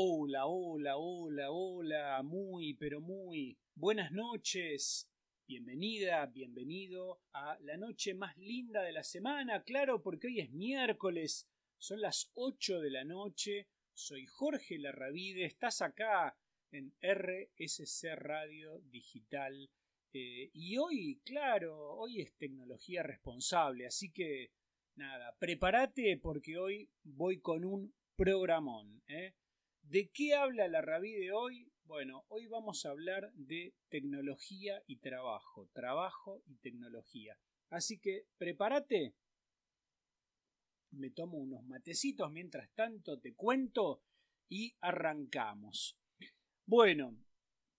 Hola, hola, hola, hola, muy, pero muy buenas noches. Bienvenida, bienvenido a la noche más linda de la semana, claro, porque hoy es miércoles, son las 8 de la noche, soy Jorge Larravide, estás acá en RSC Radio Digital eh, y hoy, claro, hoy es tecnología responsable, así que nada, prepárate porque hoy voy con un programón. ¿eh? ¿De qué habla la Rabí de hoy? Bueno, hoy vamos a hablar de tecnología y trabajo, trabajo y tecnología. Así que prepárate. Me tomo unos matecitos mientras tanto te cuento y arrancamos. Bueno,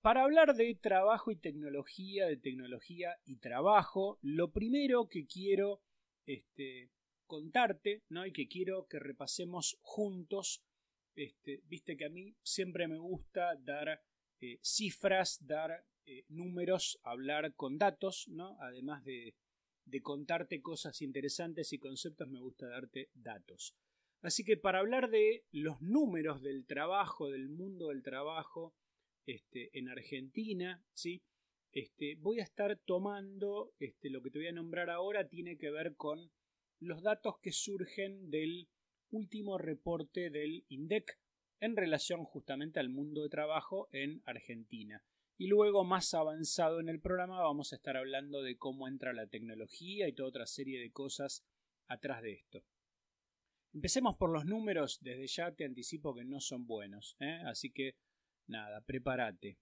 para hablar de trabajo y tecnología, de tecnología y trabajo, lo primero que quiero este, contarte, ¿no? Y que quiero que repasemos juntos este, viste que a mí siempre me gusta dar eh, cifras, dar eh, números, hablar con datos, ¿no? Además de, de contarte cosas interesantes y conceptos, me gusta darte datos. Así que para hablar de los números del trabajo, del mundo del trabajo este, en Argentina, ¿sí? Este, voy a estar tomando este, lo que te voy a nombrar ahora, tiene que ver con los datos que surgen del último reporte del INDEC en relación justamente al mundo de trabajo en Argentina. Y luego, más avanzado en el programa, vamos a estar hablando de cómo entra la tecnología y toda otra serie de cosas atrás de esto. Empecemos por los números, desde ya te anticipo que no son buenos, ¿eh? así que nada, prepárate.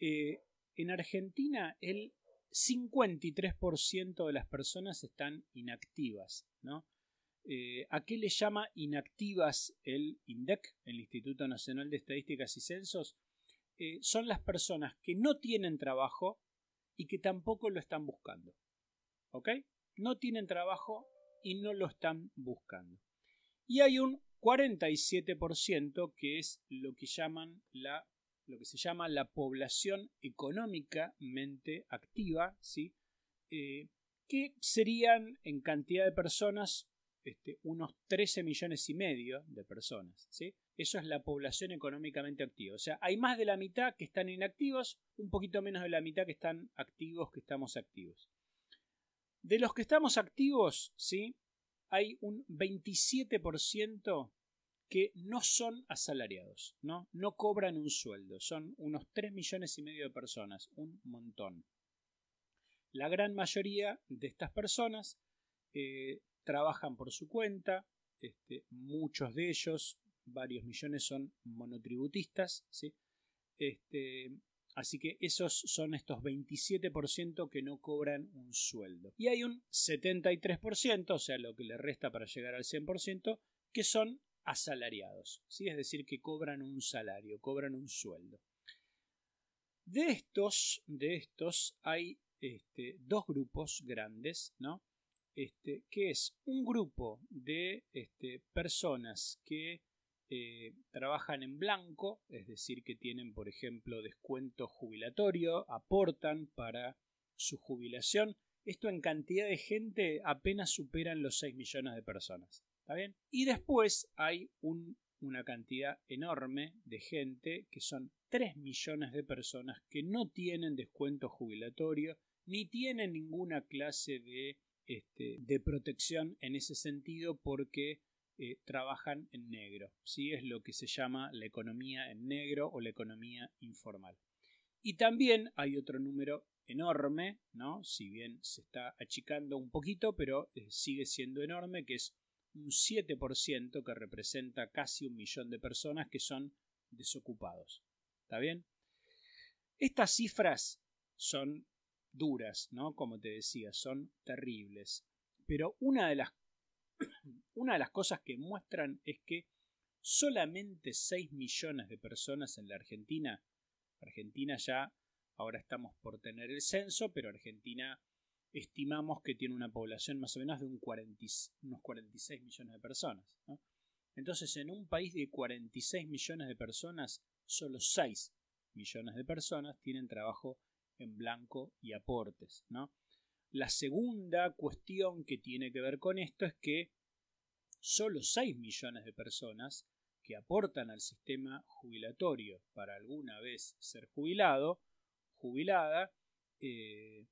Eh, en Argentina el 53% de las personas están inactivas, ¿no? Eh, ¿A qué le llama inactivas el INDEC, el Instituto Nacional de Estadísticas y Censos? Eh, son las personas que no tienen trabajo y que tampoco lo están buscando. ¿Ok? No tienen trabajo y no lo están buscando. Y hay un 47% que es lo que llaman la lo que se llama la población económicamente activa, ¿sí? Eh, que serían en cantidad de personas este, unos 13 millones y medio de personas. ¿sí? Eso es la población económicamente activa. O sea, hay más de la mitad que están inactivos, un poquito menos de la mitad que están activos que estamos activos. De los que estamos activos, ¿sí? hay un 27% que no son asalariados, ¿no? No cobran un sueldo. Son unos 3 millones y medio de personas, un montón. La gran mayoría de estas personas eh, trabajan por su cuenta, este, muchos de ellos, varios millones son monotributistas, ¿sí? Este, así que esos son estos 27% que no cobran un sueldo. Y hay un 73%, o sea, lo que le resta para llegar al 100%, que son asalariados, ¿sí? es decir, que cobran un salario, cobran un sueldo. De estos, de estos hay este, dos grupos grandes, ¿no? Este, que es un grupo de este, personas que eh, trabajan en blanco, es decir, que tienen, por ejemplo, descuento jubilatorio, aportan para su jubilación. Esto en cantidad de gente apenas superan los 6 millones de personas. ¿Está? Y después hay una cantidad enorme de gente, que son 3 millones de personas, que no tienen descuento jubilatorio, ni tienen ninguna clase de este, de protección en ese sentido porque eh, trabajan en negro. ¿sí? Es lo que se llama la economía en negro o la economía informal. Y también hay otro número enorme, ¿no? si bien se está achicando un poquito, pero eh, sigue siendo enorme, que es un 7% que representa casi un millón de personas que son desocupados. ¿Está bien? Estas cifras son duras, ¿no? Como te decía, son terribles. Pero una de las, una de las cosas que muestran es que solamente 6 millones de personas en la Argentina, Argentina ya, ahora estamos por tener el censo, pero Argentina estimamos que tiene una población más o menos de un unos 46 millones de personas. Entonces, en un país de 46 millones de personas, solo 6 millones de personas tienen trabajo en blanco y aportes. ¿no? La segunda cuestión que tiene que ver con esto es que solo 6 millones de personas que aportan al sistema jubilatorio para alguna vez ser jubilado, jubilada, eh,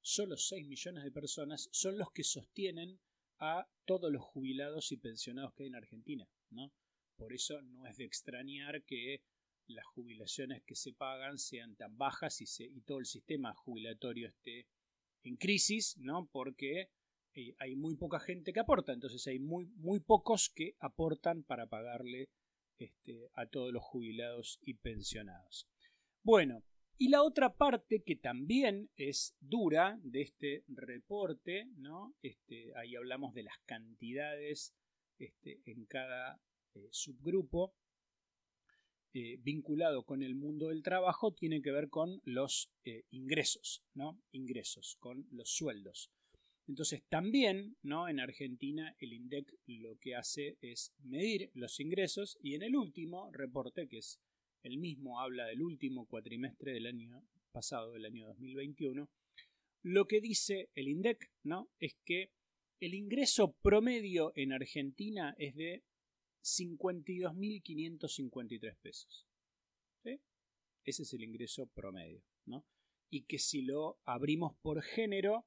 solo 6 millones de personas son los que sostienen a todos los jubilados y pensionados que hay en Argentina. ¿no? Por eso no es de extrañar que las jubilaciones que se pagan sean tan bajas y, todo el sistema jubilatorio esté en crisis, ¿no? porque eh, hay muy poca gente que aporta, entonces hay muy, muy pocos que aportan para pagarle este, a todos los jubilados y pensionados. Bueno, y la otra parte que también es dura de este reporte, ¿no? Este, ahí hablamos de las cantidades este, en cada eh, subgrupo, eh, vinculado con el mundo del trabajo, tiene que ver con los eh, ingresos, ¿no? Ingresos, con los sueldos. Entonces también, ¿no? En Argentina el INDEC lo que hace es medir los ingresos y en el último reporte, que es el mismo habla del último cuatrimestre del año pasado, del año 2021, lo que dice el INDEC ¿no? es que el ingreso promedio en Argentina es de 52.553 pesos. Ese es el ingreso promedio. ¿no? Y que si lo abrimos por género,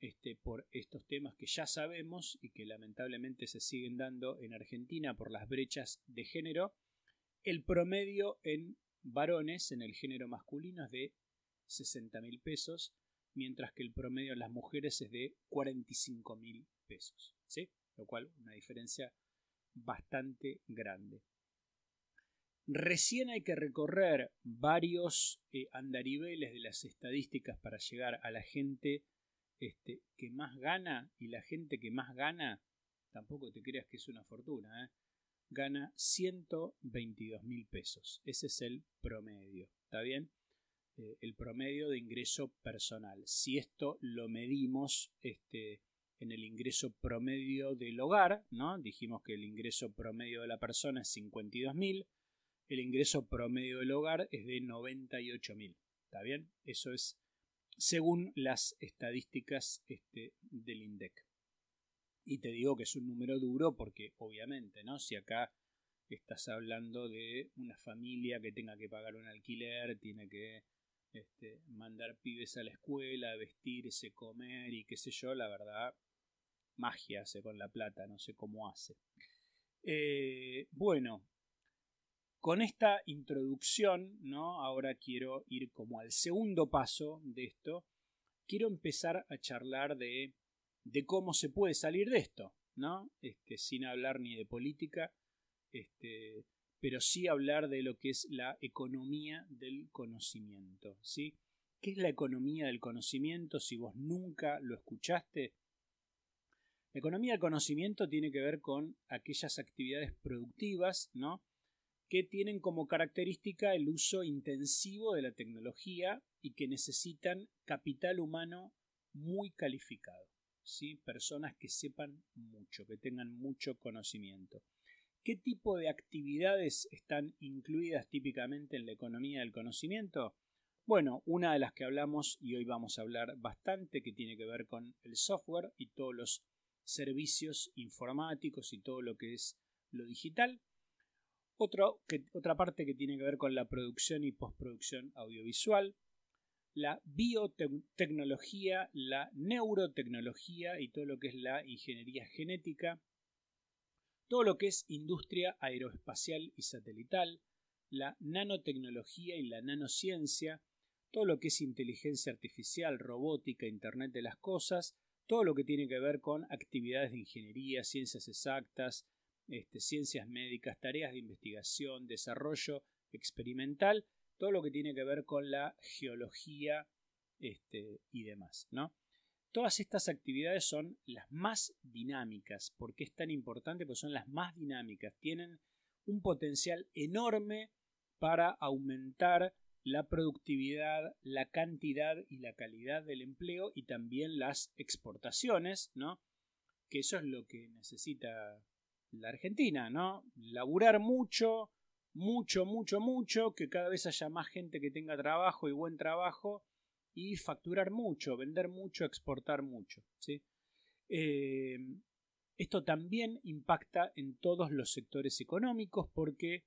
este, por estos temas que ya sabemos y que lamentablemente se siguen dando en Argentina por las brechas de género, el promedio en varones, en el género masculino, es de 60 mil pesos, mientras que el promedio en las mujeres es de 45 mil pesos. ¿sí? Lo cual, una diferencia bastante grande. Recién hay que recorrer varios eh, andariveles de las estadísticas para llegar a la gente este, que más gana y la gente que más gana, tampoco te creas que es una fortuna, ¿eh? gana 122 mil pesos. Ese es el promedio, ¿está bien? Eh, el promedio de ingreso personal. Si esto lo medimos este, en el ingreso promedio del hogar, ¿no? Dijimos que el ingreso promedio de la persona es 52 mil, el ingreso promedio del hogar es de 98 mil, ¿está bien? Eso es según las estadísticas este, del INDEC. Y te digo que es un número duro porque obviamente, ¿no? Si acá estás hablando de una familia que tenga que pagar un alquiler, tiene que este, mandar pibes a la escuela, vestirse, comer y qué sé yo, la verdad, magia hace con la plata, no sé cómo hace. Eh, bueno, con esta introducción, ¿no? Ahora quiero ir como al segundo paso de esto. Quiero empezar a charlar de de cómo se puede salir de esto, ¿no? Este, sin hablar ni de política, este, pero sí hablar de lo que es la economía del conocimiento, ¿sí? ¿Qué es la economía del conocimiento si vos nunca lo escuchaste? La economía del conocimiento tiene que ver con aquellas actividades productivas, ¿no? que tienen como característica el uso intensivo de la tecnología y que necesitan capital humano muy calificado. ¿sí? personas que sepan mucho, que tengan mucho conocimiento. ¿Qué tipo de actividades están incluidas típicamente en la economía del conocimiento? Bueno, una de las que hablamos y hoy vamos a hablar bastante que tiene que ver con el software y todos los servicios informáticos y todo lo que es lo digital. otra parte que tiene que ver con la producción y postproducción audiovisual la biotecnología, la neurotecnología y todo lo que es la ingeniería genética, todo lo que es industria aeroespacial y satelital, la nanotecnología y la nanociencia, todo lo que es inteligencia artificial, robótica, Internet de las Cosas, todo lo que tiene que ver con actividades de ingeniería, ciencias exactas, este, ciencias médicas, tareas de investigación, desarrollo experimental todo lo que tiene que ver con la geología este, y demás. ¿no? Todas estas actividades son las más dinámicas. ¿Por qué es tan importante? Porque son las más dinámicas. Tienen un potencial enorme para aumentar la productividad, la cantidad y la calidad del empleo y también las exportaciones, ¿no? Que eso es lo que necesita la Argentina, ¿no? Laburar mucho, mucho, mucho, mucho, que cada vez haya más gente que tenga trabajo y buen trabajo y facturar mucho, vender mucho, exportar mucho. ¿sí? Eh, Esto también impacta en todos los sectores económicos porque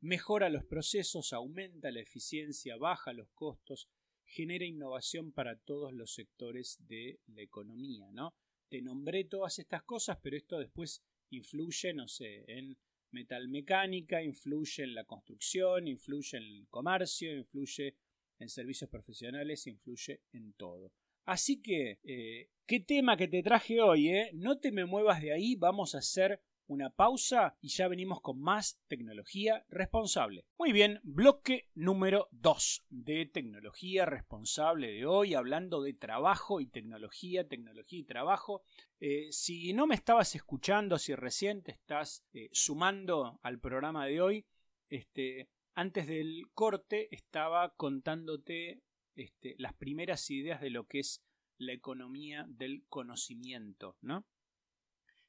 mejora los procesos, aumenta la eficiencia, baja los costos, genera innovación para todos los sectores de la economía, ¿no? Te nombré todas estas cosas, pero esto después influye, no sé, en metalmecánica, influye en la construcción, influye en el comercio, influye en servicios profesionales, influye en todo. Así que, eh, ¿qué tema que te traje hoy? Eh? No te me muevas de ahí, vamos a hacer una pausa y ya venimos con más tecnología responsable. Muy bien, bloque número 2 de tecnología responsable de hoy, hablando de trabajo y tecnología, tecnología y trabajo. Eh, si no me estabas escuchando, si recién te estás sumando al programa de hoy, este, antes del corte estaba contándote este, las primeras ideas de lo que es la economía del conocimiento, ¿no?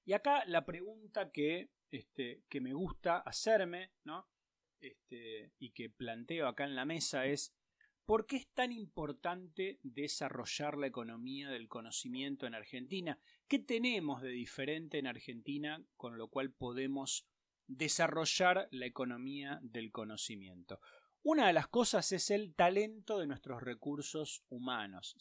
Y acá la pregunta que, este, que me gusta hacerme, ¿no? Este, y que planteo acá en la mesa es ¿por qué es tan importante desarrollar la economía del conocimiento en Argentina? ¿Qué tenemos de diferente en Argentina con lo cual podemos desarrollar la economía del conocimiento? Una de las cosas es el talento de nuestros recursos humanos.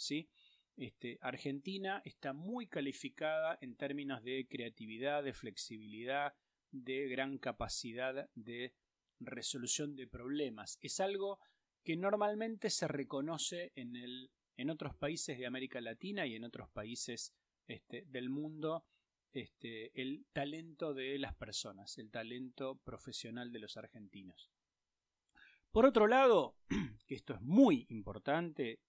Este, Argentina está muy calificada en términos de creatividad, de flexibilidad, de gran capacidad de resolución de problemas. Es algo que normalmente se reconoce en otros países de América Latina y en otros países este, del mundo este, el talento de las personas, el talento profesional de los argentinos. Por otro lado, que esto es muy importante,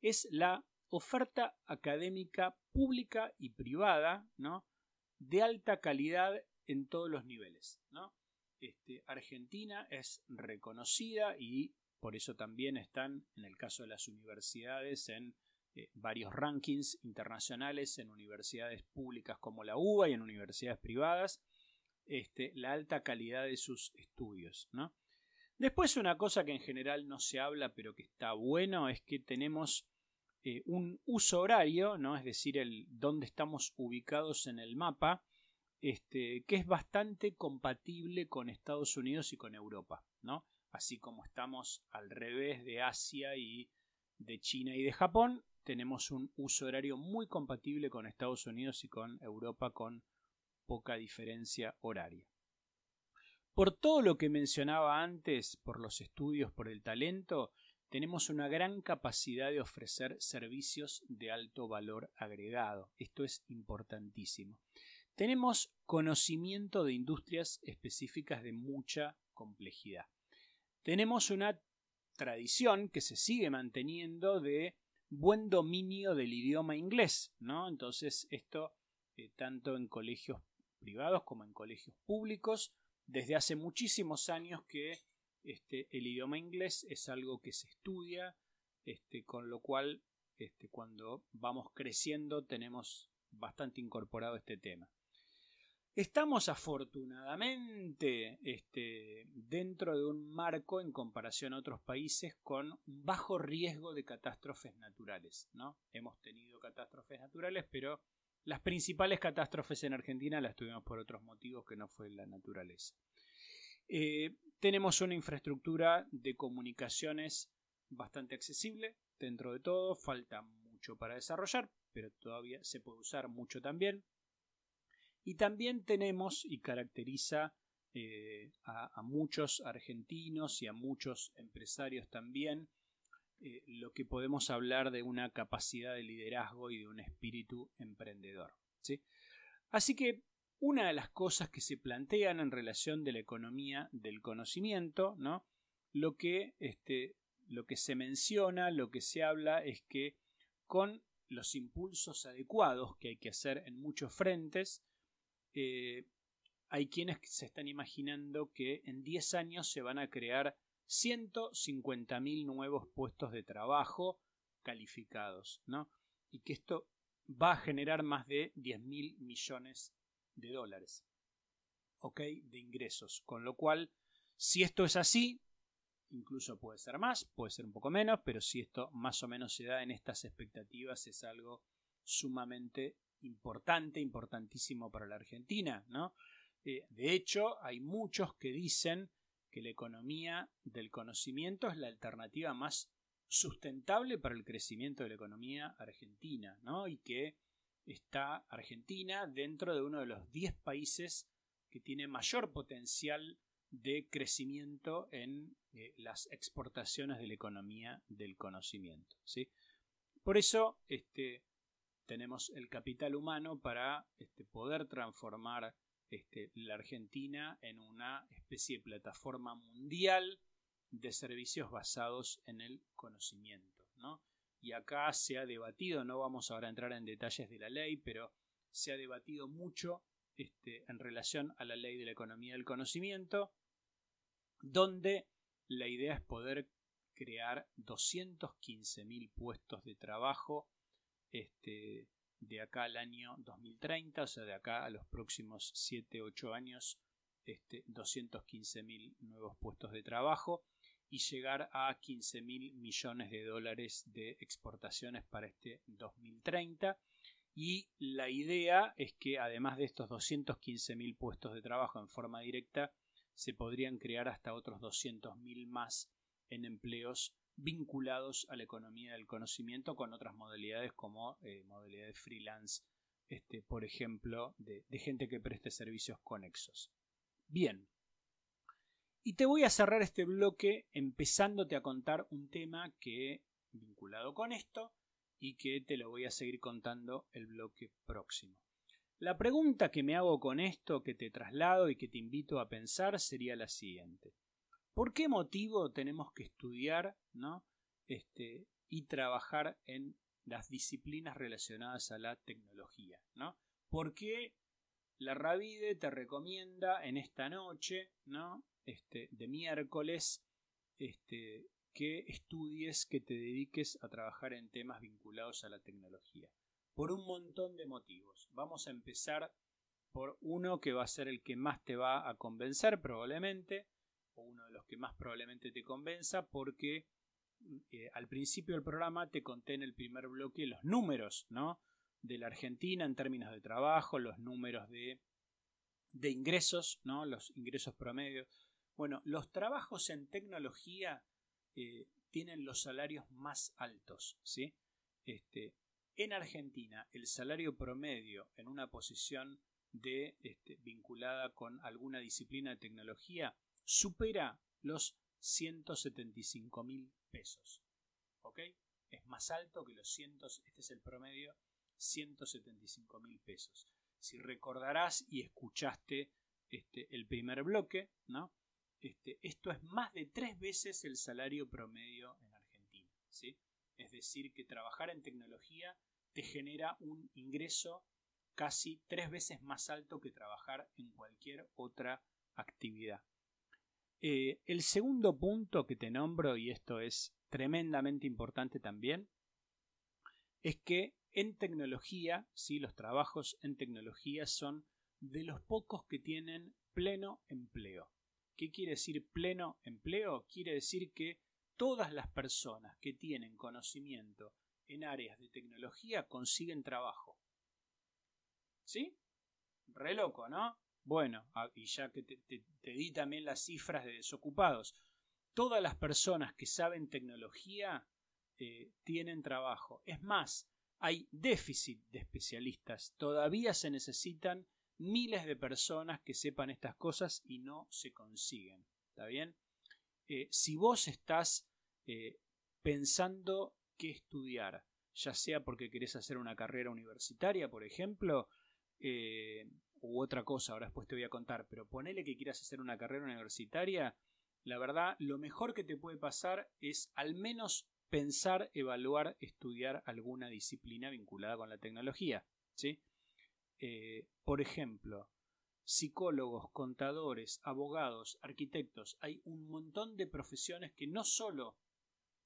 es la oferta académica pública y privada. De alta calidad en todos los niveles. Este, Argentina es reconocida y por eso también están, en el caso de las universidades, en eh, varios rankings internacionales, en universidades públicas como la UBA y en universidades privadas, este, la alta calidad de sus estudios. Después una cosa que en general no se habla pero que está bueno es que tenemos eh, un uso horario, ¿no? es decir, el dónde estamos ubicados en el mapa, este, que es bastante compatible con Estados Unidos y con Europa, ¿no? Así como estamos al revés de Asia y de China y de Japón, tenemos un uso horario muy compatible con Estados Unidos y con Europa con poca diferencia horaria. Por todo lo que mencionaba antes, por los estudios, por el talento, tenemos una gran capacidad de ofrecer servicios de alto valor agregado. Esto es importantísimo. Tenemos conocimiento de industrias específicas de mucha complejidad. Tenemos una tradición que se sigue manteniendo de buen dominio del idioma inglés, ¿no? Entonces esto eh, tanto en colegios privados como en colegios públicos desde hace muchísimos años que este, el idioma inglés es algo que se estudia, este, con lo cual este, cuando vamos creciendo tenemos bastante incorporado este tema. Estamos afortunadamente este, dentro de un marco en comparación a otros países con bajo riesgo de catástrofes naturales. ¿no? Hemos tenido catástrofes naturales, pero las principales catástrofes en Argentina las tuvimos por otros motivos que no fue la naturaleza. Eh, tenemos una infraestructura de comunicaciones bastante accesible dentro de todo, falta mucho para desarrollar, pero todavía se puede usar mucho también. Y también tenemos y caracteriza eh, a, muchos argentinos y a muchos empresarios también eh, lo que podemos hablar de una capacidad de liderazgo y de un espíritu emprendedor. ¿sí? Así que una de las cosas que se plantean en relación de la economía del conocimiento, ¿no? Lo que, este, lo que se menciona, lo que se habla es que con los impulsos adecuados que hay que hacer en muchos frentes, eh, hay quienes se están imaginando que en 10 años se van a crear 150.000 nuevos puestos de trabajo calificados, ¿no? Y que esto va a generar más de 10.000 millones de dólares, ¿ok? De ingresos. Con lo cual, si esto es así, incluso puede ser más, puede ser un poco menos, pero si esto más o menos se da en estas expectativas es algo sumamente importante, importantísimo para la Argentina, ¿no? Eh, de hecho, hay muchos que dicen que la economía del conocimiento es la alternativa más sustentable para el crecimiento de la economía argentina, ¿no? Y que está Argentina dentro de uno de los 10 países que tiene mayor potencial de crecimiento en eh, las exportaciones de la economía del conocimiento. ¿sí? Por eso este, tenemos el capital humano para este, poder transformar este, la Argentina en una especie de plataforma mundial de servicios basados en el conocimiento. ¿no? Y acá se ha debatido, no vamos ahora a entrar en detalles de la ley, pero se ha debatido mucho este, en relación a la ley de la economía del conocimiento, donde la idea es poder crear 215.000 puestos de trabajo este, de acá al año 2030, o sea, de acá a los próximos 7-8 años, este, 215.000 nuevos puestos de trabajo y llegar a 15.000 millones de dólares de exportaciones para este 2030. Y la idea es que además de estos 215.000 puestos de trabajo en forma directa, se podrían crear hasta otros 200.000 más en empleos vinculados a la economía del conocimiento con otras modalidades como eh, modalidades freelance, este, por ejemplo, de, de gente que preste servicios conexos. Bien. Y te voy a cerrar este bloque empezándote a contar un tema que, vinculado con esto, y que te lo voy a seguir contando el bloque próximo. La pregunta que me hago con esto, que te traslado y que te invito a pensar sería la siguiente. ¿Por qué motivo tenemos que estudiar ¿no? este, y trabajar en las disciplinas relacionadas a la tecnología? ¿no? ¿Por qué la Ravide te recomienda en esta noche ¿no? este, de miércoles este, que estudies, que te dediques a trabajar en temas vinculados a la tecnología? Por un montón de motivos. Vamos a empezar por uno que va a ser el que más te va a convencer probablemente, uno de los que más probablemente te convenza porque eh, al principio del programa te conté en el primer bloque los números ¿no? de la Argentina en términos de trabajo, los números de, de ingresos, ¿no? los ingresos promedios. Bueno, los trabajos en tecnología eh, tienen los salarios más altos. ¿sí? Este, en Argentina, el salario promedio en una posición de, este, vinculada con alguna disciplina de tecnología supera los 175 mil pesos. ¿Ok? Es más alto que los cientos, este es el promedio, 175 mil pesos. Si recordarás y escuchaste este, el primer bloque, ¿no? Este, esto es más de tres veces el salario promedio en Argentina. ¿sí? Es decir, que trabajar en tecnología te genera un ingreso casi tres veces más alto que trabajar en cualquier otra actividad. Eh, el segundo punto que te nombro, y esto es tremendamente importante también, es que en tecnología, ¿sí? los trabajos en tecnología son de los pocos que tienen pleno empleo. ¿Qué quiere decir pleno empleo? Quiere decir que todas las personas que tienen conocimiento en áreas de tecnología consiguen trabajo. ¿Sí? Re loco, ¿no? Bueno, ah, y ya que te, di también las cifras de desocupados, todas las personas que saben tecnología eh, tienen trabajo. Es más, hay déficit de especialistas. Todavía se necesitan miles de personas que sepan estas cosas y no se consiguen. ¿Está bien? Eh, si vos estás eh, pensando qué estudiar, ya sea porque querés hacer una carrera universitaria, por ejemplo, u otra cosa, ahora después te voy a contar, pero ponele que quieras hacer una carrera universitaria, la verdad, lo mejor que te puede pasar es al menos pensar, evaluar, estudiar alguna disciplina vinculada con la tecnología. ¿sí? Eh, por ejemplo, psicólogos, contadores, abogados, arquitectos, hay un montón de profesiones que no solo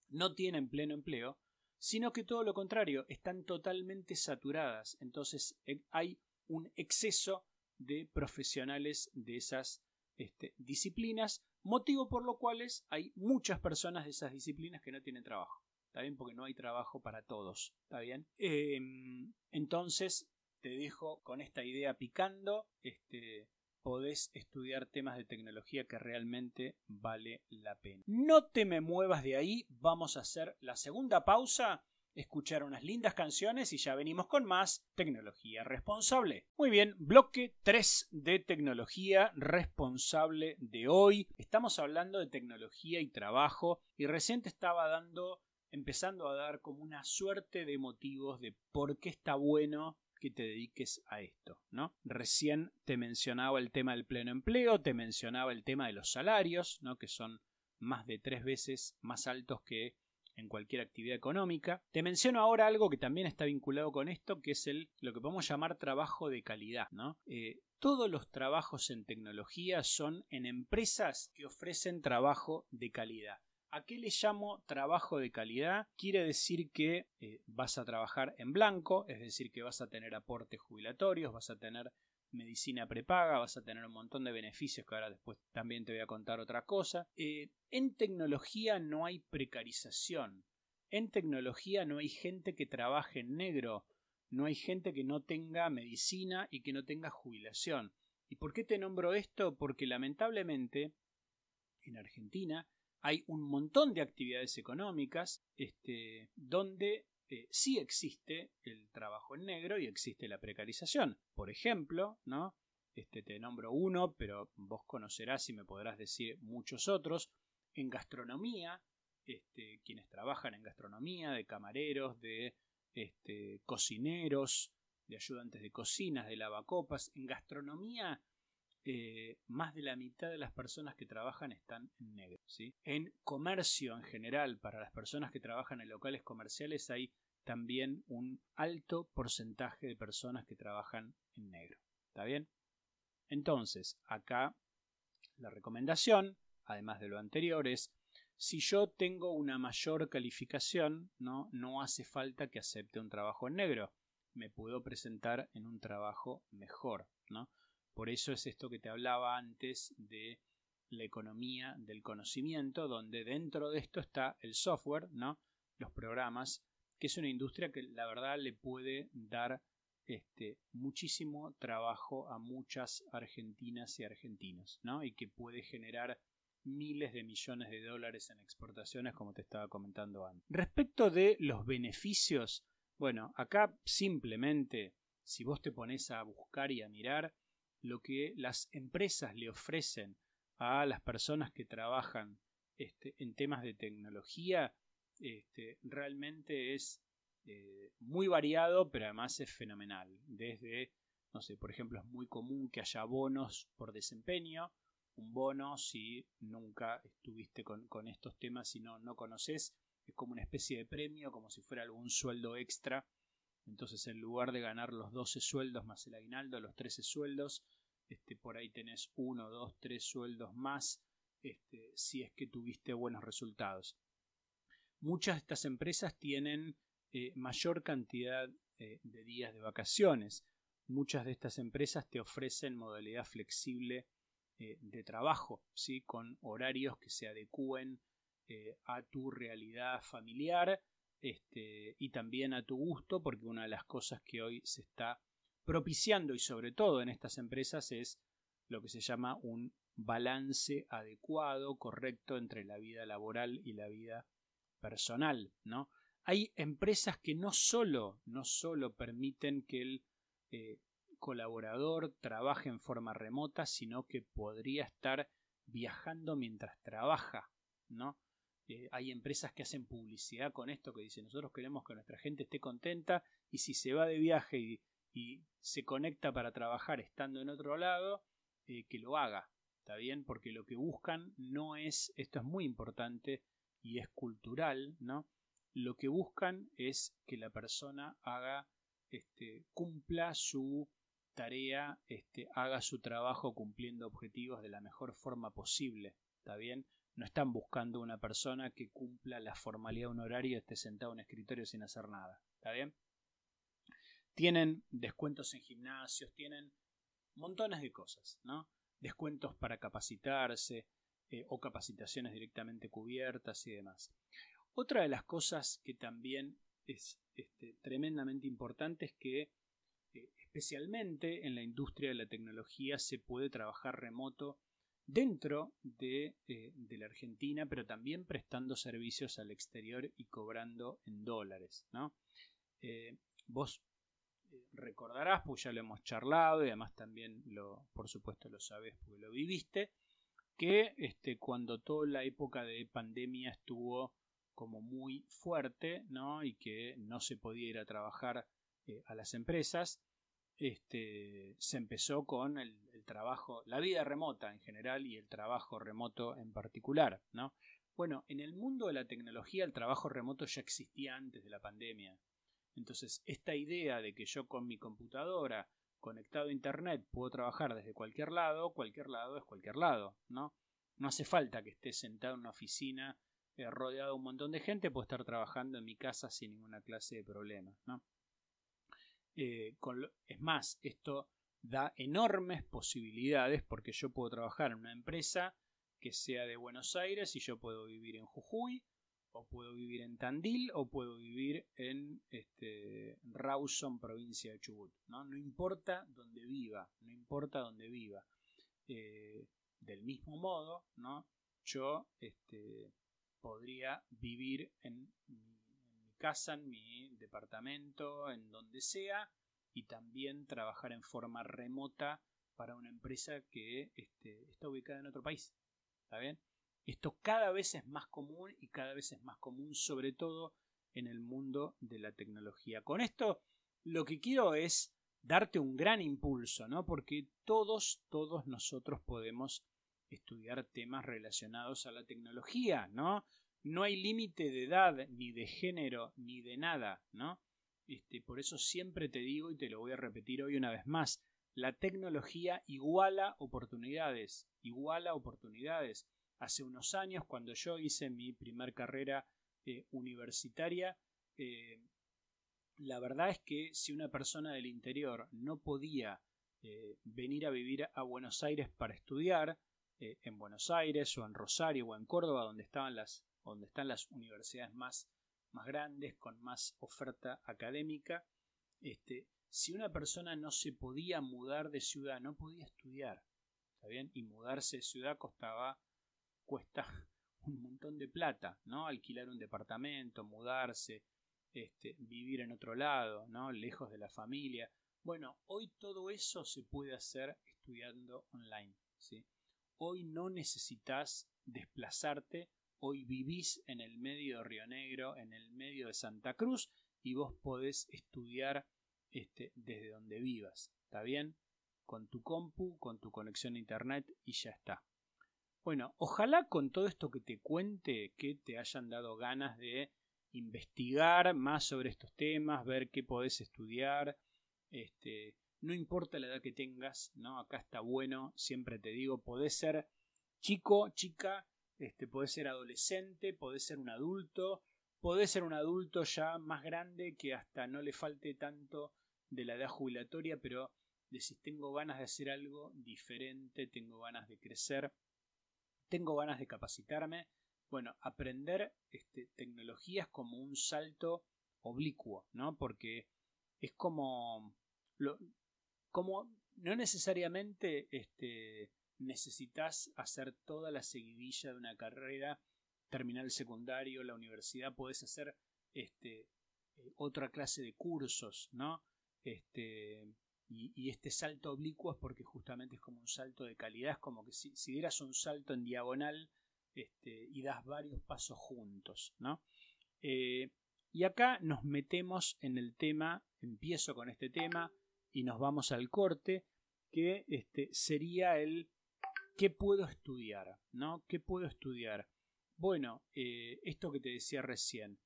no tienen pleno empleo, sino que todo lo contrario, están totalmente saturadas. Entonces eh, hay un exceso de profesionales de esas este, disciplinas, motivo por lo cual hay muchas personas de esas disciplinas que no tienen trabajo. ¿Está bien? Porque no hay trabajo para todos. ¿Está bien? Em, entonces, te dejo con esta idea picando. Este, podés estudiar temas de tecnología que realmente vale la pena. No te me muevas de ahí, vamos a hacer la segunda pausa escuchar unas lindas canciones y ya venimos con más tecnología responsable. Muy bien, bloque 3 de tecnología responsable de hoy. Estamos hablando de tecnología y trabajo y reciente estaba dando, empezando a dar como una suerte de motivos de por qué está bueno que te dediques a esto, ¿no? Recién te mencionaba el tema del pleno empleo, te mencionaba el tema de los salarios, ¿no? Que son más de tres veces más altos que en cualquier actividad económica. Te menciono ahora algo que también está vinculado con esto, que es el lo que podemos llamar trabajo de calidad. ¿no? Eh, todos los trabajos en tecnología son en empresas que ofrecen trabajo de calidad. ¿A qué le llamo trabajo de calidad? Quiere decir que eh, vas a trabajar en blanco, es decir, que vas a tener aportes jubilatorios, vas a tener medicina prepaga, vas a tener un montón de beneficios que ahora después también te voy a contar otra cosa. Eh, en tecnología no hay precarización. En tecnología no hay gente que trabaje en negro. No hay gente que no tenga medicina y que no tenga jubilación. ¿Y por qué te nombro esto? Porque lamentablemente en Argentina hay un montón de actividades económicas este, donde eh, sí existe el trabajo en negro y existe la precarización. Por ejemplo, ¿no? Este te nombro uno, pero vos conocerás y me podrás decir muchos otros. En gastronomía, este, quienes trabajan en gastronomía, de camareros, de este, cocineros, de ayudantes de cocinas, de lavacopas. En gastronomía, eh, más de la mitad de las personas que trabajan están en negro. En comercio en general, para las personas que trabajan en locales comerciales, hay también un alto porcentaje de personas que trabajan en negro. ¿Está bien? Entonces, acá la recomendación, además de lo anterior, es si yo tengo una mayor calificación, no, no hace falta que acepte un trabajo en negro. Me puedo presentar en un trabajo mejor, ¿no? Por eso es esto que te hablaba antes de la economía del conocimiento, donde dentro de esto está el software, ¿no? los programas, que es una industria que la verdad le puede dar este, muchísimo trabajo a muchas argentinas y argentinos, ¿no? y que puede generar miles de millones de dólares en exportaciones, como te estaba comentando antes. Respecto de los beneficios, bueno, acá simplemente, si vos te pones a buscar y a mirar, lo que las empresas le ofrecen a las personas que trabajan este, en temas de tecnología este, realmente es eh, muy variado, pero además es fenomenal. Desde, no sé, por ejemplo, es muy común que haya bonos por desempeño. Un bono, si nunca estuviste con, estos temas y no, no conoces, es como una especie de premio, como si fuera algún sueldo extra entonces, en lugar de ganar los 12 sueldos más el aguinaldo, los 13 sueldos, este, por ahí tenés uno, dos, tres sueldos más este, si es que tuviste buenos resultados. Muchas de estas empresas tienen eh, mayor cantidad eh, de días de vacaciones. Muchas de estas empresas te ofrecen modalidad flexible eh, de trabajo, ¿sí? con horarios que se adecúen a tu realidad familiar este, y también a tu gusto, porque una de las cosas que hoy se está propiciando y sobre todo en estas empresas es lo que se llama un balance adecuado, correcto entre la vida laboral y la vida personal, ¿no? Hay empresas que no solo, no solo permiten que el eh, colaborador trabaje en forma remota, sino que podría estar viajando mientras trabaja, ¿no? Eh, hay empresas que hacen publicidad con esto, que dicen nosotros queremos que nuestra gente esté contenta y si se va de viaje y, se conecta para trabajar estando en otro lado, eh, que lo haga. ¿Está bien? Porque lo que buscan no es, esto es muy importante y es cultural, ¿no? Lo que buscan es que la persona haga, este, cumpla su tarea, este, haga su trabajo cumpliendo objetivos de la mejor forma posible. ¿Está bien? No están buscando una persona que cumpla la formalidad de un horario y esté sentado en un escritorio sin hacer nada. ¿Está bien? Tienen descuentos en gimnasios, tienen montones de cosas, ¿no? Descuentos para capacitarse eh, o capacitaciones directamente cubiertas y demás. Otra de las cosas que también es este, tremendamente importante es que eh, especialmente en la industria de la tecnología se puede trabajar remoto dentro de, eh, de, la Argentina, pero también prestando servicios al exterior y cobrando en dólares. ¿no? Vos recordarás, pues ya lo hemos charlado y además también lo, por supuesto lo sabes porque lo viviste, que este, cuando toda la época de pandemia estuvo como muy fuerte, ¿no? Y que no se podía ir a trabajar eh, a las empresas, este, se empezó con el, trabajo, la vida remota en general y el trabajo remoto en particular, ¿no? Bueno, en el mundo de la tecnología el trabajo remoto ya existía antes de la pandemia. Entonces, esta idea de que yo con mi computadora conectado a internet puedo trabajar desde cualquier lado, cualquier lado es cualquier lado, ¿no? No hace falta que esté sentado en una oficina eh, rodeado de un montón de gente, puedo estar trabajando en mi casa sin ninguna clase de problema, ¿no? Eh, es más, esto da enormes posibilidades porque yo puedo trabajar en una empresa que sea de Buenos Aires y yo puedo vivir en Jujuy o puedo vivir en Tandil o puedo vivir en este, Rawson, provincia de Chubut. ¿no? no importa dónde viva, no importa dónde viva. Eh, del mismo modo, ¿no? yo este, podría vivir en mi, casa, en mi departamento, en donde sea, y también trabajar en forma remota para una empresa que este, está ubicada en otro país. ¿Está bien? Esto cada vez es más común y cada vez es más común, sobre todo en el mundo de la tecnología. Con esto lo que quiero es darte un gran impulso, ¿no? Porque todos, todos nosotros podemos estudiar temas relacionados a la tecnología, ¿no? No hay límite de edad, ni de género, ni de nada, ¿no? Este, por eso siempre te digo y te lo voy a repetir hoy una vez más, la tecnología iguala oportunidades, iguala oportunidades hace unos años, cuando yo hice mi primer carrera eh, universitaria, eh, la verdad es que si una persona del interior no podía eh, venir a vivir a Buenos Aires para estudiar, en Buenos Aires o en Rosario o en Córdoba, donde, estaban las, donde están las universidades más, grandes, con más oferta académica, este, si una persona no se podía mudar de ciudad, no podía estudiar, ¿está? Y mudarse de ciudad costaba cuesta un montón de plata, ¿no? Alquilar un departamento, mudarse, este, vivir en otro lado, ¿no? Lejos de la familia. Bueno, hoy todo eso se puede hacer estudiando online. Hoy no necesitas desplazarte, hoy vivís en el medio de Río Negro, en el medio de Santa Cruz, y vos podés estudiar este, desde donde vivas, ¿está bien? Con tu compu, con tu conexión a internet y ya está. Bueno, ojalá con todo esto que te cuente que te hayan dado ganas de investigar más sobre estos temas, ver qué podés estudiar. Este, no importa la edad que tengas, ¿no? Acá está bueno, siempre te digo, podés ser chico, chica, este, podés ser adolescente, podés ser un adulto, podés ser un adulto ya más grande que hasta no le falte tanto de la edad jubilatoria, pero decís tengo ganas de hacer algo diferente, tengo ganas de crecer tengo ganas de capacitarme. Bueno, aprender este, tecnologías como un salto oblicuo, ¿no? Porque es como, lo, como no necesariamente este, necesitas hacer toda la seguidilla de una carrera, terminar el secundario, la universidad, puedes hacer este, eh, otra clase de cursos, ¿no? Este, y, este salto oblicuo es porque justamente es como un salto de calidad, es como que si, dieras un salto en diagonal este, y das varios pasos juntos, ¿no? Eh, y acá nos metemos en el tema, empiezo con este tema y nos vamos al corte, que este, sería el ¿qué puedo estudiar? ¿No? ¿Qué puedo estudiar? Bueno, eh, esto que te decía recién,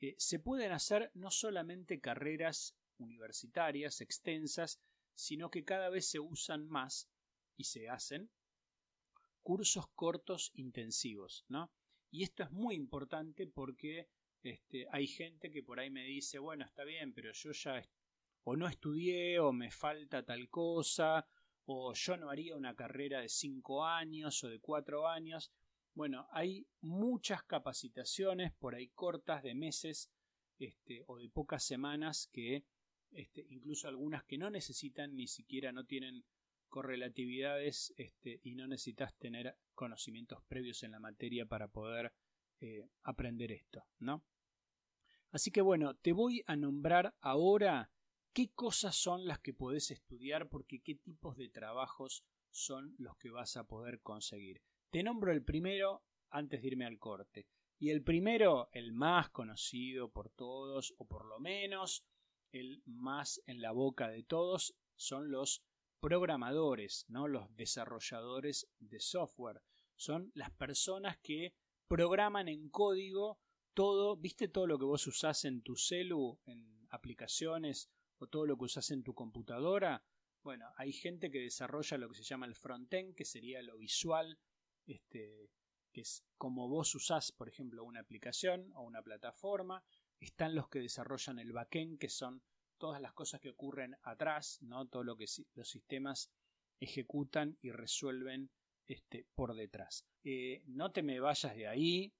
eh, se pueden hacer no solamente carreras universitarias extensas, sino que cada vez se usan más y se hacen cursos cortos intensivos, ¿no? Y esto es muy importante porque este, hay gente que por ahí me dice, bueno, está bien, pero yo ya o no estudié o me falta tal cosa o yo no haría una carrera de cinco años o de cuatro años. Bueno, hay muchas capacitaciones por ahí cortas de meses este, o de pocas semanas que este, incluso algunas que no necesitan ni siquiera no tienen correlatividades este, y no necesitas tener conocimientos previos en la materia para poder eh, aprender esto, ¿no? Así que bueno, te voy a nombrar ahora qué cosas son las que podés estudiar porque qué tipos de trabajos son los que vas a poder conseguir. Te nombro el primero antes de irme al corte. Y el primero, el más conocido por todos, o por lo menos el más en la boca de todos, son los programadores, ¿no? los desarrolladores de software. Son las personas que programan en código todo, ¿viste todo lo que vos usás en tu celu, en aplicaciones o todo lo que usás en tu computadora? Bueno, hay gente que desarrolla lo que se llama el frontend, que sería lo visual, este, que es como vos usás, por ejemplo, una aplicación o una plataforma. Están los que desarrollan el backend, que son todas las cosas que ocurren atrás, ¿no? Todo lo que los sistemas ejecutan y resuelven este, por detrás. Eh, no te me vayas de ahí,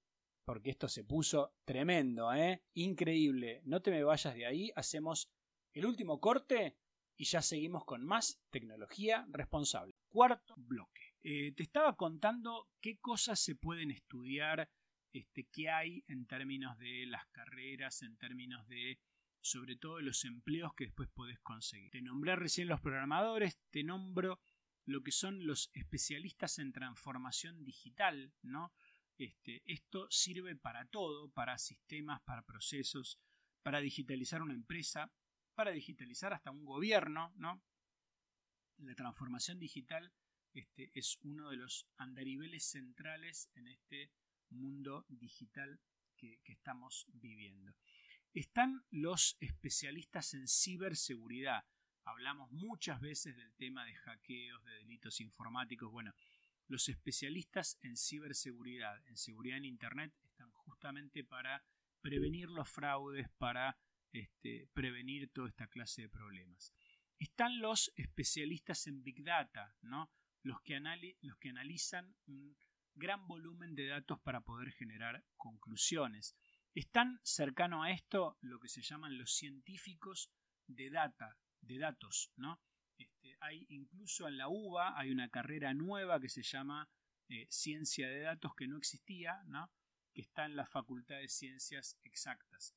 porque esto se puso tremendo, ¿eh? Increíble. No te me vayas de ahí. Hacemos el último corte y ya seguimos con más tecnología responsable. Cuarto bloque. Eh, te estaba contando qué cosas se pueden estudiar, este, qué hay en términos de las carreras, en términos de sobre todo los empleos que después podés conseguir. Te nombré recién los programadores, te nombro lo que son los especialistas en transformación digital, ¿no? Este, esto sirve para todo, para sistemas, para procesos, para digitalizar una empresa, para digitalizar hasta un gobierno, ¿no? La transformación digital este, es uno de los andariveles centrales en este mundo digital que estamos viviendo. Están los especialistas en ciberseguridad. Hablamos muchas veces del tema de hackeos, de delitos informáticos. Bueno, los especialistas en ciberseguridad, en seguridad en Internet, están justamente para prevenir los fraudes, para este, prevenir toda esta clase de problemas. Están los especialistas en Big Data, ¿no? los, que los que analizan un gran volumen de datos para poder generar conclusiones. Están cercano a esto lo que se llaman los científicos de data, de datos, ¿no? Este, hay incluso en la UBA hay una carrera nueva que se llama eh, ciencia de datos que no existía, ¿no? que está en la Facultad de Ciencias Exactas.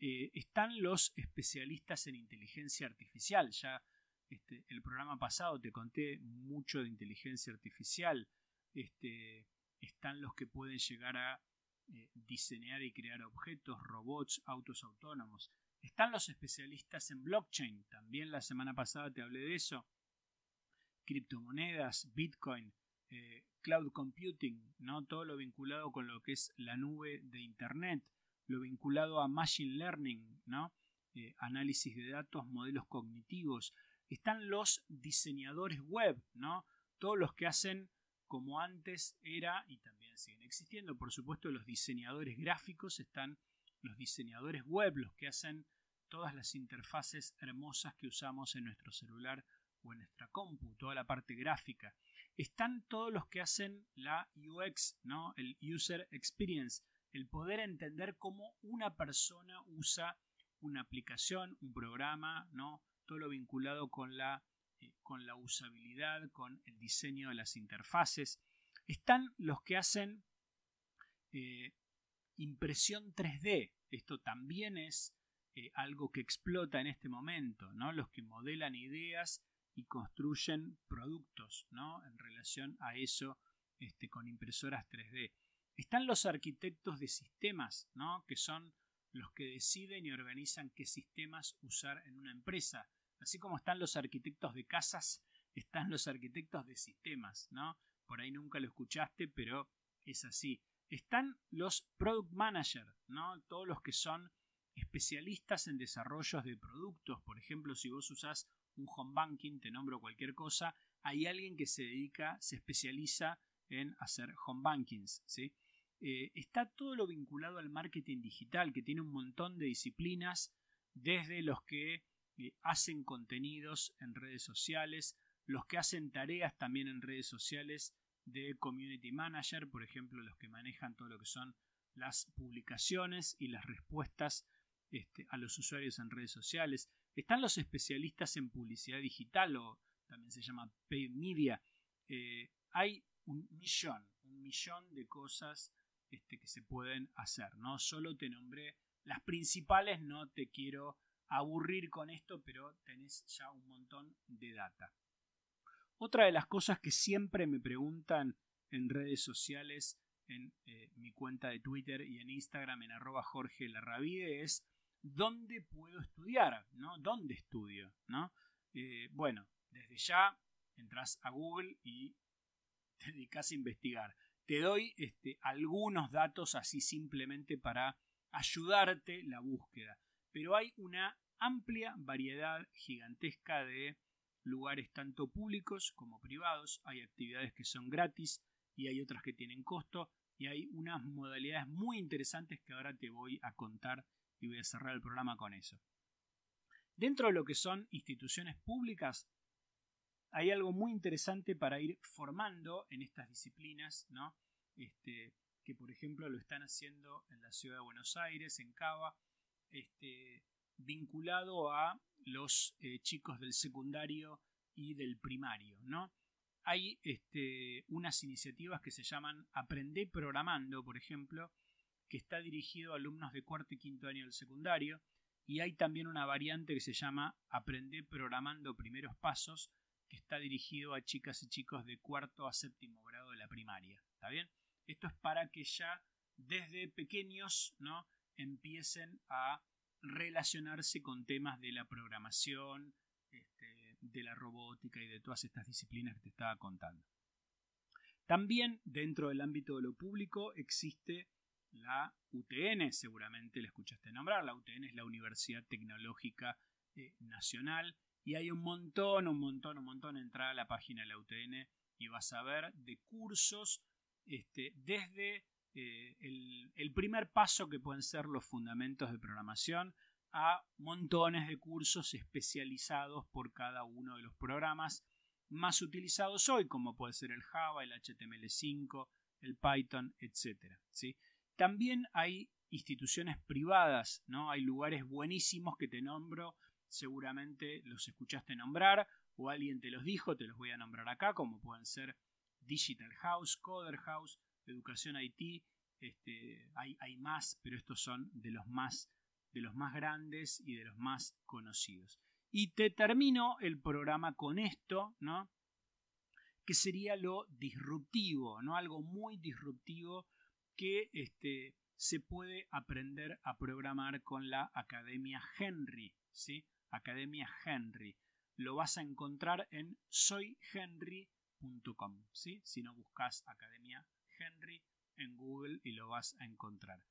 Eh, están los especialistas en inteligencia artificial. Ya este, el programa pasado te conté mucho de inteligencia artificial. Este, están los que pueden llegar a eh, diseñar y crear objetos, robots, autos autónomos. Están los especialistas en blockchain, también la semana pasada te hablé de eso. Criptomonedas, Bitcoin, eh, cloud computing, ¿no? todo lo vinculado con lo que es la nube de Internet, lo vinculado a machine learning, ¿no? Eh, análisis de datos, modelos cognitivos. Están los diseñadores web, ¿no? todos los que hacen como antes era y también siguen existiendo. Por supuesto, los diseñadores gráficos están los diseñadores web, los que hacen todas las interfaces hermosas que usamos en nuestro celular o en nuestra compu, toda la parte gráfica. Están todos los que hacen la UX, ¿no? El user experience, el poder entender cómo una persona usa una aplicación, un programa, ¿no? Todo lo vinculado con la con la usabilidad, con el diseño de las interfaces. Están los que hacen eh, impresión 3D. Esto también es eh, algo que explota en este momento, ¿no? Los que modelan ideas y construyen productos, ¿no? En relación a eso, este, con impresoras 3D. Están los arquitectos de sistemas, ¿no? Que son los que deciden y organizan qué sistemas usar en una empresa. Así como están los arquitectos de casas, están los arquitectos de sistemas, ¿no? Por ahí nunca lo escuchaste, pero es así. Están los product managers, ¿no? Todos los que son especialistas en desarrollos de productos. Por ejemplo, si vos usás un home banking, te nombro cualquier cosa, hay alguien que se dedica, se especializa en hacer home bankings. Eh, está todo lo vinculado al marketing digital, que tiene un montón de disciplinas, desde los que hacen contenidos en redes sociales, los que hacen tareas también en redes sociales de community manager, por ejemplo, los que manejan todo lo que son las publicaciones y las respuestas este, a los usuarios en redes sociales. Están los especialistas en publicidad digital o también se llama paid media. Eh, hay un millón, un millón de cosas este, que se pueden hacer. No solo te nombré las principales, no te quiero aburrir con esto, pero tenés ya un montón de data. Otra de las cosas que siempre me preguntan en redes sociales, en eh, mi cuenta de Twitter y en Instagram en arroba Jorge Larravide es ¿dónde puedo estudiar? ¿no? ¿Dónde estudio? ¿no? Eh, bueno, desde ya entras a Google y te dedicas a investigar. Te doy este, algunos datos así simplemente para ayudarte la búsqueda. Pero hay una amplia variedad gigantesca de lugares tanto públicos como privados. Hay actividades que son gratis y hay otras que tienen costo. Y hay unas modalidades muy interesantes que ahora te voy a contar y voy a cerrar el programa con eso. Dentro de lo que son instituciones públicas, hay algo muy interesante para ir formando en estas disciplinas, ¿no? Este, que por ejemplo lo están haciendo en la ciudad de Buenos Aires, en Cava, este, vinculado a los eh, chicos del secundario y del primario, ¿no? Hay este, unas iniciativas que se llaman Aprender Programando, por ejemplo, que está dirigido a alumnos de cuarto y quinto año del secundario, y hay también una variante que se llama Aprender Programando Primeros Pasos, que está dirigido a chicas y chicos de cuarto a séptimo grado de la primaria. ¿Está bien? Esto es para que ya desde pequeños ¿no? Empiecen a relacionarse con temas de la programación, este, de la robótica y de todas estas disciplinas que te estaba contando. También dentro del ámbito de lo público existe la UTN, seguramente la escuchaste nombrar, la UTN es la Universidad Tecnológica eh, Nacional y hay un montón, un montón, un montón, entra a la página de la UTN y vas a ver de cursos este, desde eh, el, primer paso que pueden ser los fundamentos de programación a montones de cursos especializados por cada uno de los programas más utilizados hoy, como puede ser el Java, el HTML5, el Python, etc. ¿sí? También hay instituciones privadas, ¿no? Hay lugares buenísimos que te nombro, seguramente los escuchaste nombrar o alguien te los dijo, te los voy a nombrar acá, como pueden ser Digital House, Coder House, Educación IT, este, hay, más, pero estos son de los más, de los más grandes y de los más conocidos. Y te termino el programa con esto, ¿no? Que sería lo disruptivo, ¿no? Algo muy disruptivo que este, se puede aprender a programar con la Academia Henry, ¿sí? Academia Henry. Lo vas a encontrar en soyhenry.com ¿sí? Si no buscas Academia Henry en Google y lo vas a encontrar.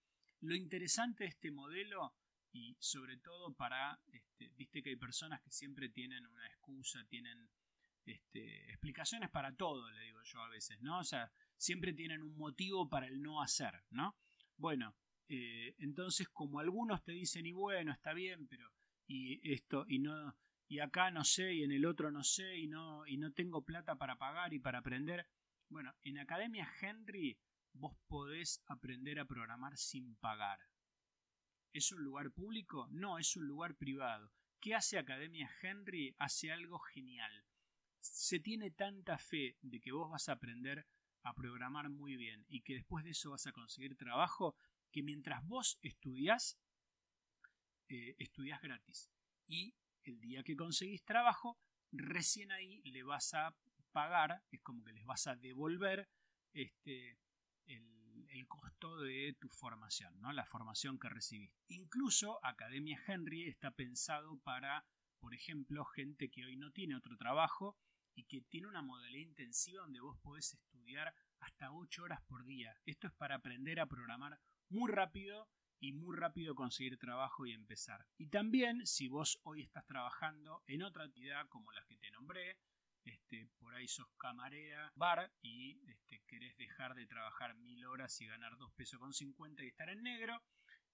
Lo interesante de este modelo y sobre todo para, este, viste que hay personas que siempre tienen una excusa, tienen este, explicaciones para todo, le digo yo a veces, ¿no? O sea, siempre tienen un motivo para el no hacer, ¿no? Bueno, eh, entonces como algunos te dicen y bueno, está bien, pero y esto y no y acá no sé y en el otro no sé y no y no tengo plata para pagar y para aprender. Bueno, en Academia Henry vos podés aprender a programar sin pagar. ¿Es un lugar público? No, es un lugar privado. ¿Qué hace Academia Henry? Hace algo genial. Se tiene tanta fe de que vos vas a aprender a programar muy bien y que después de eso vas a conseguir trabajo, que mientras vos estudiás, eh, estudiás gratis. Y el día que conseguís trabajo, recién ahí le vas a pagar, es como que les vas a devolver este, el, costo de tu formación, ¿no? la formación que recibiste. Incluso Academia Henry está pensado para, por ejemplo, gente que hoy no tiene otro trabajo y que tiene una modalidad intensiva donde vos podés estudiar hasta 8 horas por día. Esto es para aprender a programar muy rápido y muy rápido conseguir trabajo y empezar. Y también si vos hoy estás trabajando en otra actividad como las que te nombré, este, por ahí sos camarera, bar y este, querés dejar de trabajar mil horas y ganar 2 pesos con 50 y estar en negro,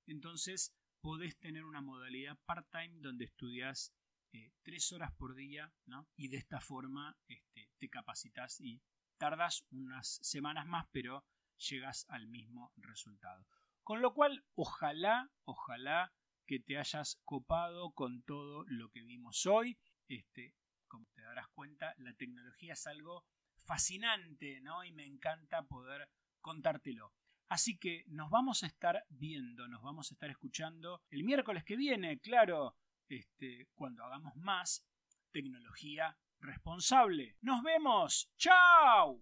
entonces podés tener una modalidad part-time donde estudias eh, tres horas por día, ¿no? Y de esta forma este, te capacitas y tardas unas semanas más, pero llegas al mismo resultado. Con lo cual, ojalá, ojalá que te hayas copado con todo lo que vimos hoy. Este, como te darás cuenta, la tecnología es algo fascinante, ¿no? Y me encanta poder contártelo. Así que nos vamos a estar viendo, nos vamos a estar escuchando el miércoles que viene, claro, este, cuando hagamos más tecnología responsable. Nos vemos. ¡Chao!